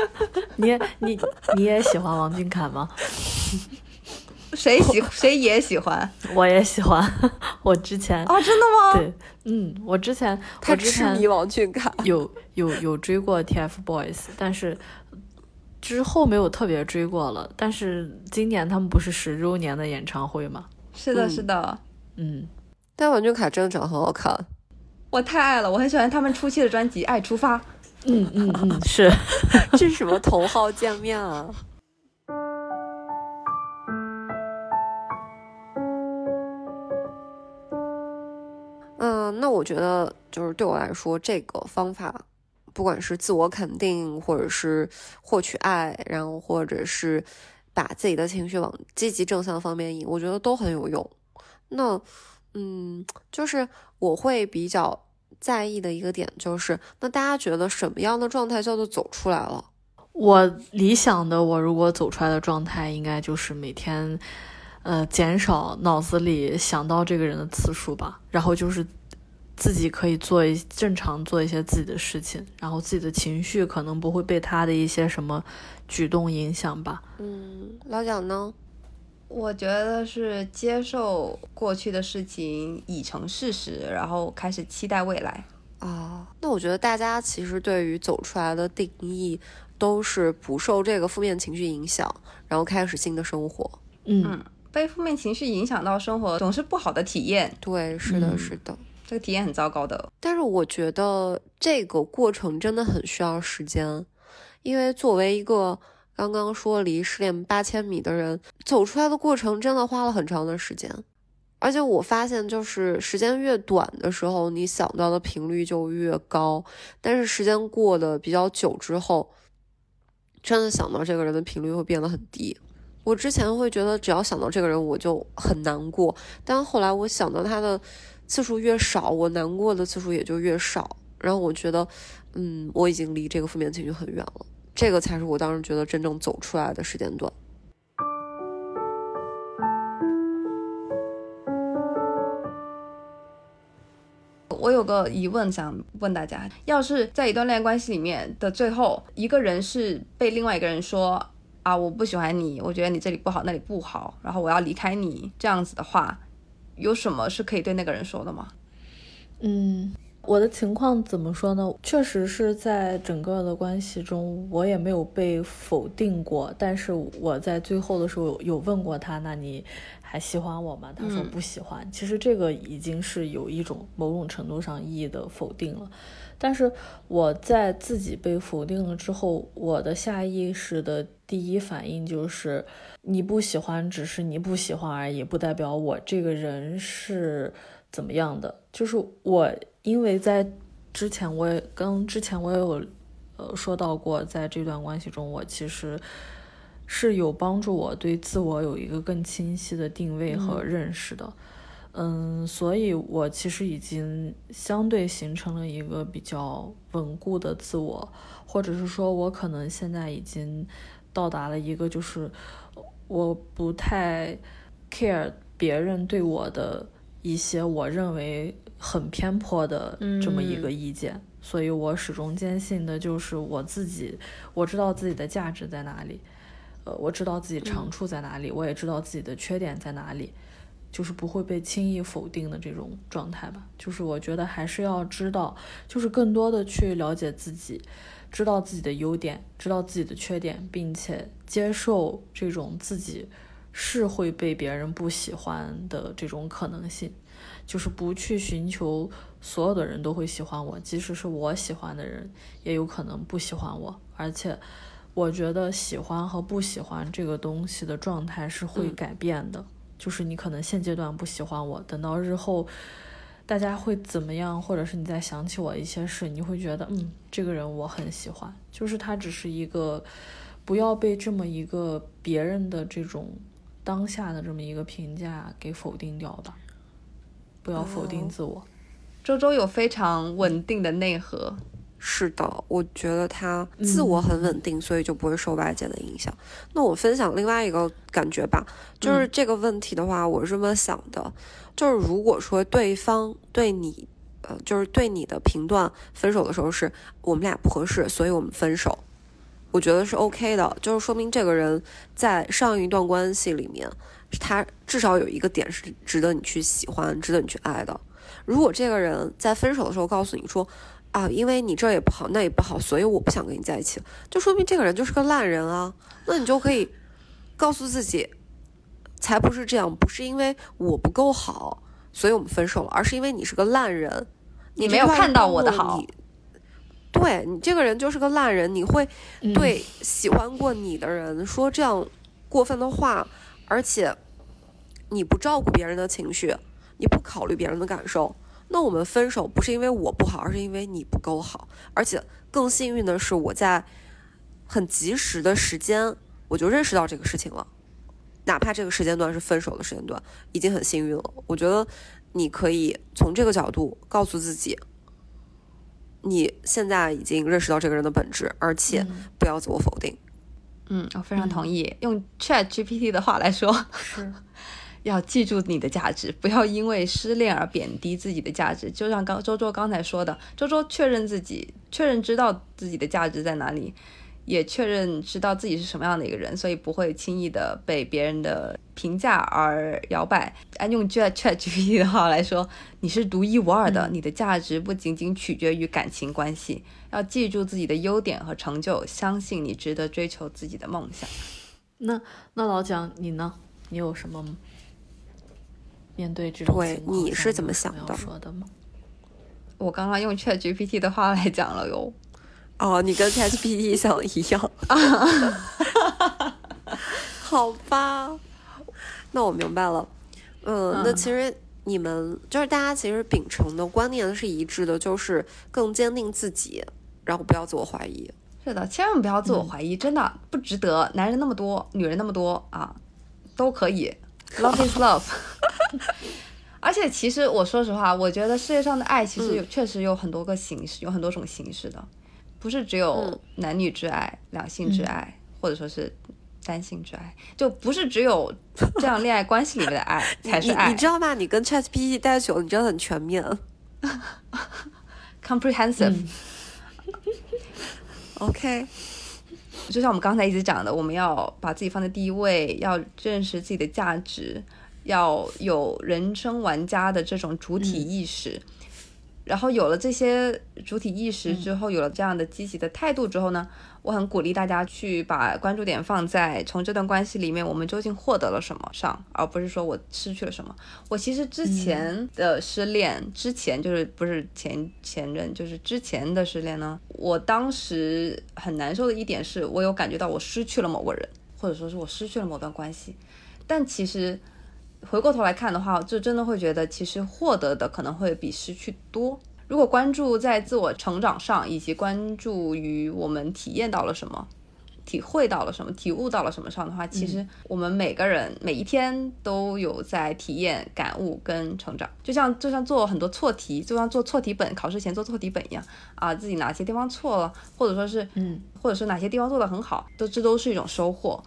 你也你你也喜欢王俊凯吗？谁喜谁也喜欢，我也喜欢。我之前啊，真的吗？对，嗯，我之前他痴迷王俊凯，有有有追过 TFBOYS，但是之后没有特别追过了。但是今年他们不是十周年的演唱会吗？是的，是的，嗯。但王俊凯真的长得很好看，我太爱了，我很喜欢他们初期的专辑《爱出发》。嗯嗯嗯，是，这是什么头号见面啊？嗯，那我觉得就是对我来说，这个方法，不管是自我肯定，或者是获取爱，然后或者是把自己的情绪往积极正向方面引，我觉得都很有用。那，嗯，就是我会比较。在意的一个点就是，那大家觉得什么样的状态叫做走出来了？我理想的我如果走出来的状态，应该就是每天，呃，减少脑子里想到这个人的次数吧。然后就是自己可以做一正常做一些自己的事情，然后自己的情绪可能不会被他的一些什么举动影响吧。嗯，老蒋呢？我觉得是接受过去的事情已成事实，然后开始期待未来啊。那我觉得大家其实对于走出来的定义都是不受这个负面情绪影响，然后开始新的生活。嗯，被负面情绪影响到生活总是不好的体验。对，是的，是的，这个体验很糟糕的。但是我觉得这个过程真的很需要时间，因为作为一个。刚刚说离失恋八千米的人走出来的过程，真的花了很长的时间。而且我发现，就是时间越短的时候，你想到的频率就越高。但是时间过得比较久之后，真的想到这个人的频率会变得很低。我之前会觉得，只要想到这个人，我就很难过。但后来我想到他的次数越少，我难过的次数也就越少。然后我觉得，嗯，我已经离这个负面情绪很远了。这个才是我当时觉得真正走出来的时间段。我有个疑问想问大家：要是在一段恋爱关系里面的最后，一个人是被另外一个人说啊，我不喜欢你，我觉得你这里不好，那里不好，然后我要离开你，这样子的话，有什么是可以对那个人说的吗？嗯。我的情况怎么说呢？确实是在整个的关系中，我也没有被否定过。但是我在最后的时候有问过他：“那你还喜欢我吗？”他说不喜欢。其实这个已经是有一种某种程度上意义的否定了。但是我在自己被否定了之后，我的下意识的第一反应就是：你不喜欢，只是你不喜欢而已，不代表我这个人是怎么样的。就是我。因为在之前，我也跟之前我也有呃说到过，在这段关系中，我其实是有帮助我对自我有一个更清晰的定位和认识的，嗯，所以我其实已经相对形成了一个比较稳固的自我，或者是说我可能现在已经到达了一个就是我不太 care 别人对我的一些我认为。很偏颇的这么一个意见，所以我始终坚信的就是我自己，我知道自己的价值在哪里，呃，我知道自己长处在哪里，我也知道自己的缺点在哪里，就是不会被轻易否定的这种状态吧。就是我觉得还是要知道，就是更多的去了解自己，知道自己的优点，知道自己的缺点，并且接受这种自己是会被别人不喜欢的这种可能性。就是不去寻求所有的人都会喜欢我，即使是我喜欢的人，也有可能不喜欢我。而且，我觉得喜欢和不喜欢这个东西的状态是会改变的。就是你可能现阶段不喜欢我，等到日后大家会怎么样，或者是你再想起我一些事，你会觉得，嗯，这个人我很喜欢。就是他只是一个，不要被这么一个别人的这种当下的这么一个评价给否定掉吧。不要否定自我。周周有非常稳定的内核。是的，我觉得他自我很稳定，所以就不会受外界的影响。那我分享另外一个感觉吧，就是这个问题的话，我是这么想的，就是如果说对方对你，呃，就是对你的评断分手的时候是我们俩不合适，所以我们分手，我觉得是 OK 的，就是说明这个人在上一段关系里面，他至少有一个点是值得你去喜欢、值得你去爱的。如果这个人在分手的时候告诉你说，啊，因为你这也不好，那也不好，所以我不想跟你在一起，就说明这个人就是个烂人啊。那你就可以告诉自己，才不是这样，不是因为我不够好，所以我们分手了，而是因为你是个烂人，你没有看到我的好。对你这个人就是个烂人，你会对喜欢过你的人说这样过分的话，而且你不照顾别人的情绪，你不考虑别人的感受。那我们分手不是因为我不好，而是因为你不够好。而且更幸运的是，我在很及时的时间我就认识到这个事情了。哪怕这个时间段是分手的时间段，已经很幸运了。我觉得你可以从这个角度告诉自己，你现在已经认识到这个人的本质，而且不要自我否定。嗯，我非常同意。用 Chat GPT 的话来说，是。要记住你的价值，不要因为失恋而贬低自己的价值。就像刚周周刚才说的，周周确认自己，确认知道自己的价值在哪里，也确认知道自己是什么样的一个人，所以不会轻易的被别人的评价而摇摆。按用 Chat GPT 的话来说，你是独一无二的，你的价值不仅仅取决于感情关系。要记住自己的优点和成就，相信你值得追求自己的梦想。那那老蒋你呢？你有什么？面对这种对你是怎么想的？说的吗？我刚刚用 Chat GPT 的话来讲了哟。哦，你跟 Chat GPT 想的一样。好吧，那我明白了。嗯，那其实你们就是大家其实秉承的观念是一致的，就是更坚定自己，然后不要自我怀疑。是的，千万不要自我怀疑，真的不值得。男人那么多，女人那么多啊，都可以。Love is love，而且其实我说实话，我觉得世界上的爱其实有确实有很多个形式，有很多种形式的，不是只有男女之爱、两性之爱，或者说是单性之爱，就不是只有这样恋爱关系里面的爱 才是爱。你知道吗？你跟 ChatGPT 待久了，你真的很全面，comprehensive。OK。就像我们刚才一直讲的，我们要把自己放在第一位，要认识自己的价值，要有人生玩家的这种主体意识。然后有了这些主体意识之后，有了这样的积极的态度之后呢？我很鼓励大家去把关注点放在从这段关系里面我们究竟获得了什么上，而不是说我失去了什么。我其实之前的失恋，之前就是不是前前任，就是之前的失恋呢。我当时很难受的一点是我有感觉到我失去了某个人，或者说是我失去了某段关系。但其实回过头来看的话，就真的会觉得其实获得的可能会比失去多。如果关注在自我成长上，以及关注于我们体验到了什么、体会到了什么、体悟到了什么上的话，其实我们每个人每一天都有在体验、感悟跟成长。就像就像做很多错题，就像做错题本，考试前做错题本一样啊，自己哪些地方错了，或者说是嗯，或者是哪些地方做得很好，都这都是一种收获。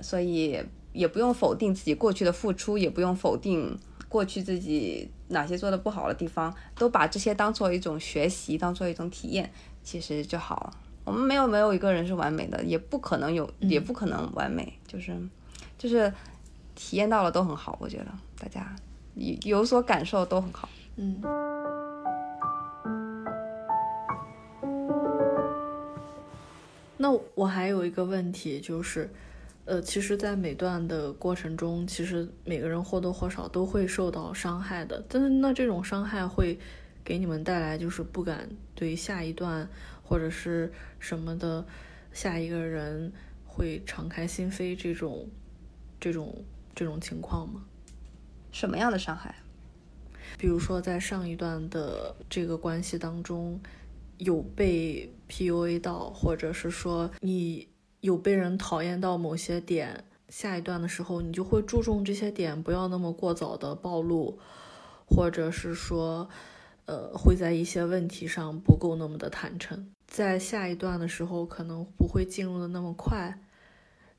所以也不用否定自己过去的付出，也不用否定。过去自己哪些做的不好的地方，都把这些当做一种学习，当做一种体验，其实就好了。我们没有没有一个人是完美的，也不可能有，也不可能完美，就是就是体验到了都很好。我觉得大家有有所感受都很好。嗯。那我还有一个问题就是。呃，其实，在每段的过程中，其实每个人或多或少都会受到伤害的。但是，那这种伤害会给你们带来就是不敢对下一段或者是什么的下一个人会敞开心扉这种这种这种情况吗？什么样的伤害？比如说，在上一段的这个关系当中，有被 PUA 到，或者是说你。有被人讨厌到某些点，下一段的时候，你就会注重这些点，不要那么过早的暴露，或者是说，呃，会在一些问题上不够那么的坦诚，在下一段的时候可能不会进入的那么快，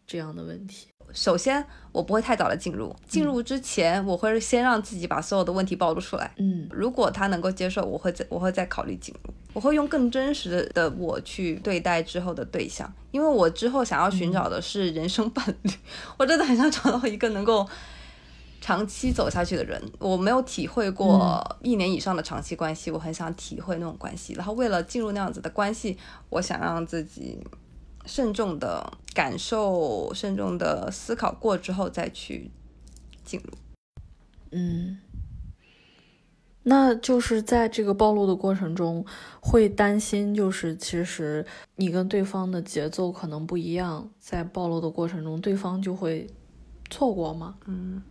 这样的问题。首先，我不会太早的进入，进入之前，我会先让自己把所有的问题暴露出来。嗯，如果他能够接受，我会再我会再考虑进入，我会用更真实的我去对待之后的对象，因为我之后想要寻找的是人生伴侣，我真的很想找到一个能够。长期走下去的人，我没有体会过一年以上的长期关系，我很想体会那种关系。然后为了进入那样子的关系，我想让自己慎重的感受、慎重的思考过之后再去进入。嗯，那就是在这个暴露的过程中，会担心，就是其实你跟对方的节奏可能不一样，在暴露的过程中，对方就会错过吗？嗯。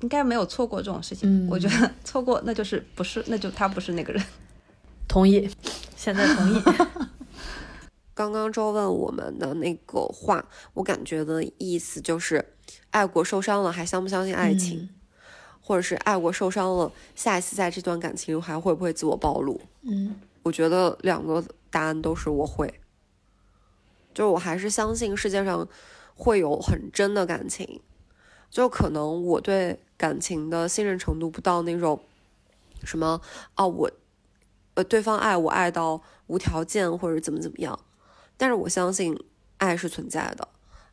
应该没有错过这种事情，我觉得错过那就是不是，那就他不是那个人。同意，现在同意。刚刚周问我们的那个话，我感觉的意思就是，爱过受伤了还相不相信爱情，或者是爱过受伤了，下一次在这段感情还会不会自我暴露？嗯，我觉得两个答案都是我会，就是我还是相信世界上会有很真的感情，就可能我对。感情的信任程度不到那种什么啊，我呃对方爱我爱到无条件或者怎么怎么样，但是我相信爱是存在的。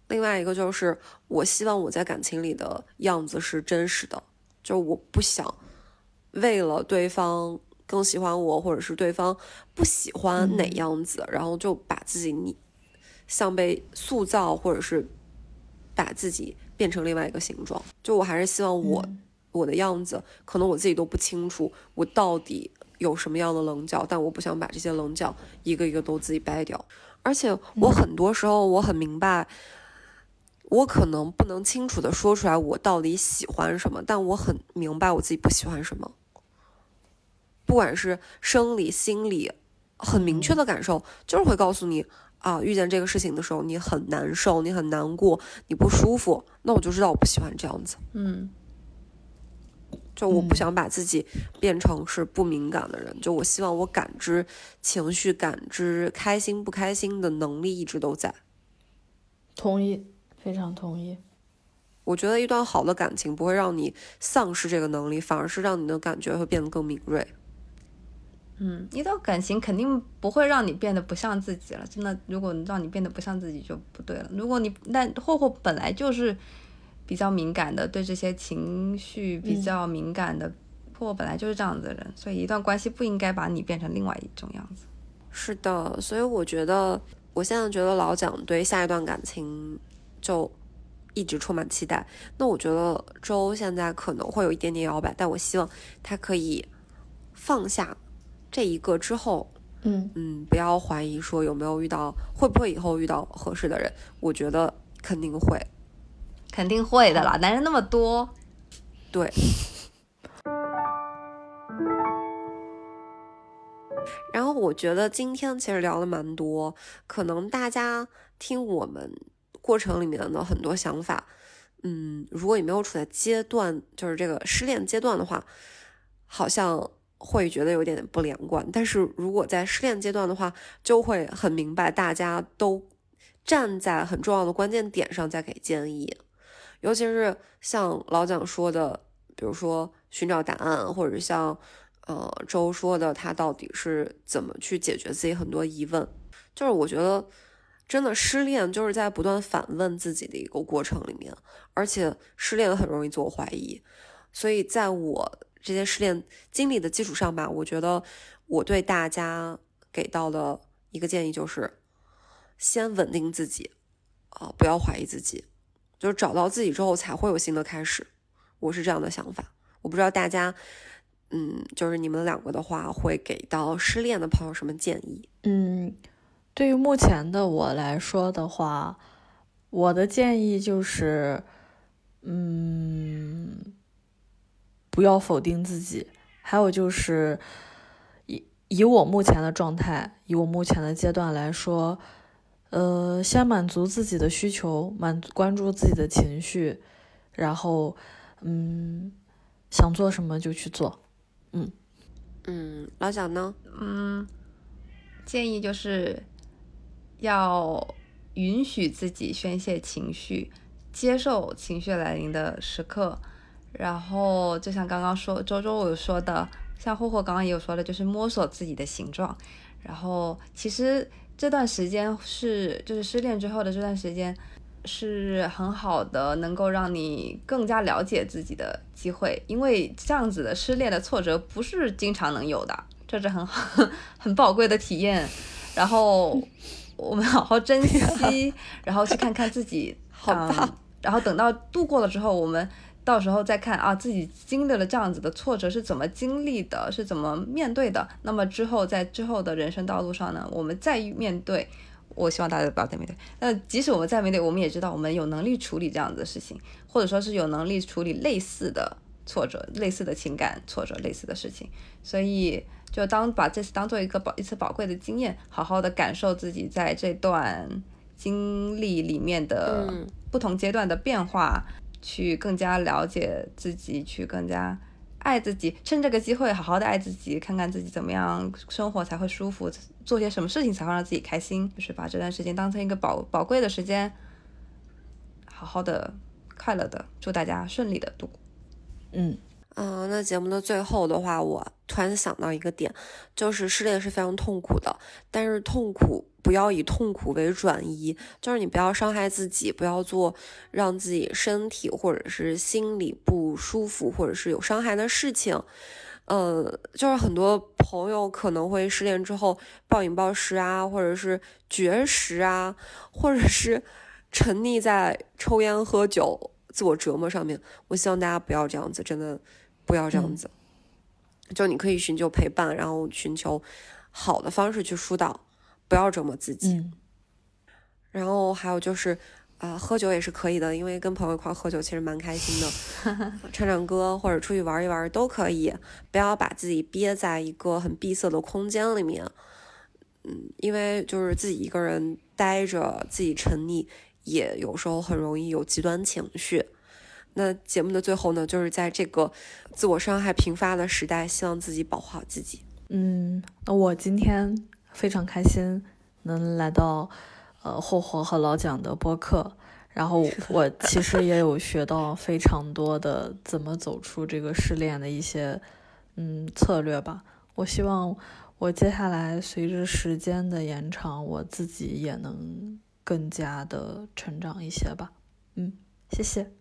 另外一个就是我希望我在感情里的样子是真实的，就我不想为了对方更喜欢我，或者是对方不喜欢哪样子，然后就把自己你像被塑造，或者是把自己。变成另外一个形状，就我还是希望我我的样子，可能我自己都不清楚我到底有什么样的棱角，但我不想把这些棱角一个一个都自己掰掉。而且我很多时候我很明白，我可能不能清楚的说出来我到底喜欢什么，但我很明白我自己不喜欢什么。不管是生理、心理，很明确的感受，就是会告诉你。啊，遇见这个事情的时候，你很难受，你很难过，你不舒服，那我就知道我不喜欢这样子。嗯，就我不想把自己变成是不敏感的人，就我希望我感知情绪、感知开心不开心的能力一直都在。同意，非常同意。我觉得一段好的感情不会让你丧失这个能力，反而是让你的感觉会变得更敏锐。嗯，一段感情肯定不会让你变得不像自己了。真的，如果让你变得不像自己就不对了。如果你那霍霍本来就是比较敏感的，对这些情绪比较敏感的，霍霍本来就是这样子的人，所以一段关系不应该把你变成另外一种样子。是的，所以我觉得我现在觉得老蒋对下一段感情就一直充满期待。那我觉得周现在可能会有一点点摇摆，但我希望他可以放下。这一个之后，嗯嗯，不要怀疑说有没有遇到，会不会以后遇到合适的人？我觉得肯定会，肯定会的啦，男人那么多。对。然后我觉得今天其实聊了蛮多，可能大家听我们过程里面的很多想法，嗯，如果你没有处在阶段，就是这个失恋阶段的话，好像。会觉得有点不连贯，但是如果在失恋阶段的话，就会很明白，大家都站在很重要的关键点上在给建议，尤其是像老蒋说的，比如说寻找答案，或者像呃周说的，他到底是怎么去解决自己很多疑问，就是我觉得真的失恋就是在不断反问自己的一个过程里面，而且失恋很容易自我怀疑，所以在我。这些失恋经历的基础上吧，我觉得我对大家给到的一个建议就是，先稳定自己，啊，不要怀疑自己，就是找到自己之后才会有新的开始。我是这样的想法。我不知道大家，嗯，就是你们两个的话，会给到失恋的朋友什么建议？嗯，对于目前的我来说的话，我的建议就是，嗯。不要否定自己，还有就是以以我目前的状态，以我目前的阶段来说，呃，先满足自己的需求，满关注自己的情绪，然后，嗯，想做什么就去做，嗯嗯，老蒋呢？嗯，建议就是要允许自己宣泄情绪，接受情绪来临的时刻。然后就像刚刚说周周有说的，像霍霍刚刚也有说的，就是摸索自己的形状。然后其实这段时间是就是失恋之后的这段时间。是很好的，能够让你更加了解自己的机会，因为这样子的失恋的挫折不是经常能有的，这是很好、很宝贵的体验。然后我们好好珍惜，然后去看看自己，好吧。然后等到度过了之后，我们到时候再看啊，自己经历了这样子的挫折是怎么经历的，是怎么面对的。那么之后在之后的人生道路上呢，我们再面对。我希望大家不要再面对。那即使我们再面对，我们也知道我们有能力处理这样子的事情，或者说是有能力处理类似的挫折、类似的情感挫折、类似的事情。所以，就当把这次当做一个宝一次宝贵的经验，好好的感受自己在这段经历里面的不同阶段的变化，去更加了解自己，去更加。爱自己，趁这个机会好好的爱自己，看看自己怎么样生活才会舒服，做些什么事情才会让自己开心，就是把这段时间当成一个宝宝贵的时间，好好的快乐的，祝大家顺利的度过。嗯。嗯，那节目的最后的话，我突然想到一个点，就是失恋是非常痛苦的，但是痛苦不要以痛苦为转移，就是你不要伤害自己，不要做让自己身体或者是心理不舒服或者是有伤害的事情。呃，就是很多朋友可能会失恋之后暴饮暴食啊，或者是绝食啊，或者是沉溺在抽烟喝酒、自我折磨上面。我希望大家不要这样子，真的。不要这样子，就你可以寻求陪伴，然后寻求好的方式去疏导，不要折磨自己。然后还有就是，啊，喝酒也是可以的，因为跟朋友一块喝酒其实蛮开心的，唱唱歌或者出去玩一玩都可以。不要把自己憋在一个很闭塞的空间里面，嗯，因为就是自己一个人待着，自己沉溺，也有时候很容易有极端情绪。那节目的最后呢，就是在这个自我伤害频发的时代，希望自己保护好自己。嗯，那我今天非常开心能来到呃霍霍和老蒋的播客，然后我其实也有学到非常多的怎么走出这个失恋的一些嗯策略吧。我希望我接下来随着时间的延长，我自己也能更加的成长一些吧。嗯，谢谢。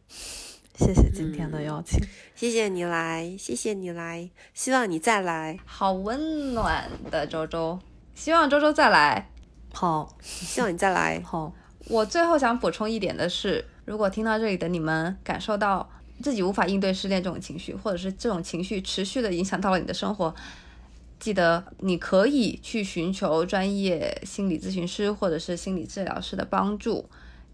谢谢今天的邀请，谢谢你来，谢谢你来，希望你再来。好温暖的周周，希望周周再来。好，希望你再来。好，我最后想补充一点的是，如果听到这里的你们感受到自己无法应对失恋这种情绪，或者是这种情绪持续的影响到了你的生活，记得你可以去寻求专业心理咨询师或者是心理治疗师的帮助，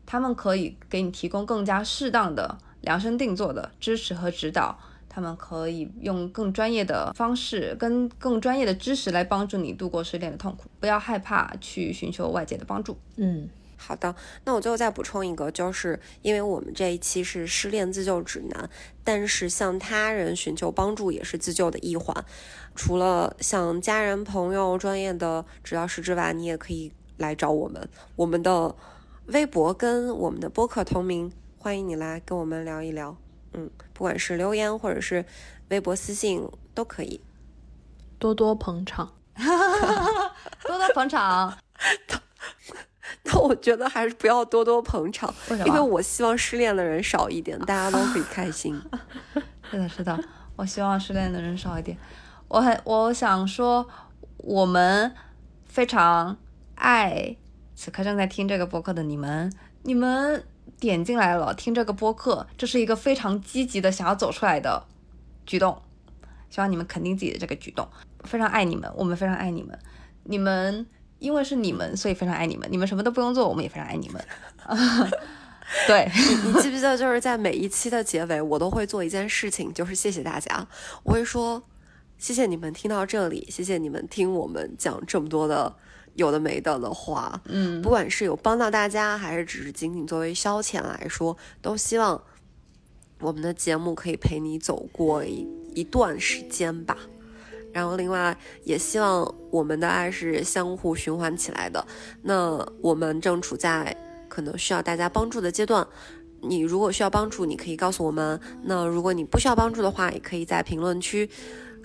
他们可以给你提供更加适当的。量身定做的支持和指导，他们可以用更专业的方式，跟更专业的知识来帮助你度过失恋的痛苦。不要害怕去寻求外界的帮助。嗯，好的。那我最后再补充一个，就是因为我们这一期是失恋自救指南，但是向他人寻求帮助也是自救的一环。除了向家人、朋友、专业的治疗师之外，你也可以来找我们。我们的微博跟我们的播客同名。欢迎你来跟我们聊一聊，嗯，不管是留言或者是微博私信都可以，多多捧场，多多捧场。那我觉得还是不要多多捧场，因为我希望失恋的人少一点，大家都可以开心。是的，是的，我希望失恋的人少一点。我很，我想说，我们非常爱此刻正在听这个播客的你们，你们。点进来了，听这个播客，这是一个非常积极的想要走出来的举动，希望你们肯定自己的这个举动，非常爱你们，我们非常爱你们，你们因为是你们，所以非常爱你们，你们什么都不用做，我们也非常爱你们。对你记不记得，就是在每一期的结尾，我都会做一件事情，就是谢谢大家，我会说谢谢你们听到这里，谢谢你们听我们讲这么多的。有的没的的话，嗯，不管是有帮到大家，还是只是仅仅作为消遣来说，都希望我们的节目可以陪你走过一一段时间吧。然后另外也希望我们的爱是相互循环起来的。那我们正处在可能需要大家帮助的阶段，你如果需要帮助，你可以告诉我们；那如果你不需要帮助的话，也可以在评论区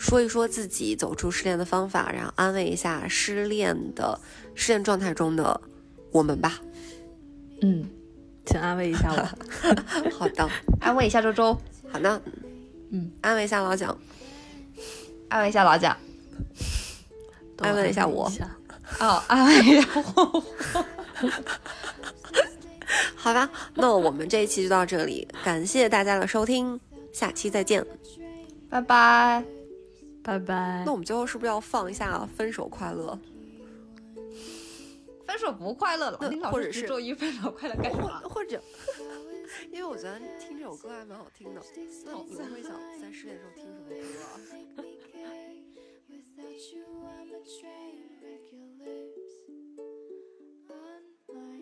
说一说自己走出失恋的方法，然后安慰一下失恋的失恋状态中的我们吧。嗯，请安慰一下我。好的，安慰一下周周，好的，嗯，安慰一下老蒋，安慰一下老蒋。安慰一下我哦，安慰一下我。好吧，那我们这一期就到这里，感谢大家的收听，下期再见。拜拜。拜拜那。我们最后是不是要放一下《分手快乐分手不快乐，那老丁老或者是师执着于分手快乐干什》么？或或者，因为我昨天听这首歌还蛮好听的，那你们会想在失恋的时候听什么歌啊？Without you, I'm a train wreck. Your lips on mine.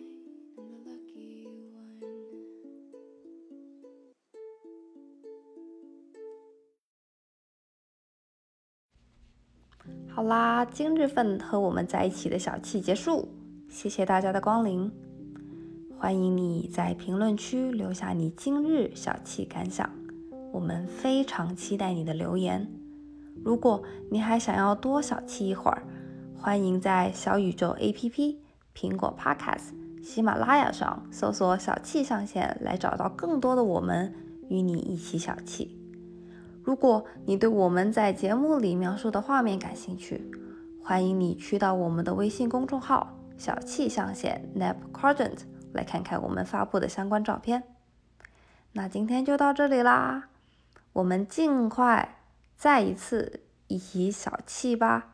好啦，今日份和我们在一起的小憩结束，谢谢大家的光临。欢迎你在评论区留下你今日小憩感想，我们非常期待你的留言。如果你还想要多小憩一会儿，欢迎在小宇宙 APP、苹果 Podcast、喜马拉雅上搜索“小憩上线”来找到更多的我们，与你一起小憩。如果你对我们在节目里描述的画面感兴趣，欢迎你去到我们的微信公众号“小气象限 Nap Quadrant” 来看看我们发布的相关照片。那今天就到这里啦，我们尽快再一次一起小气吧。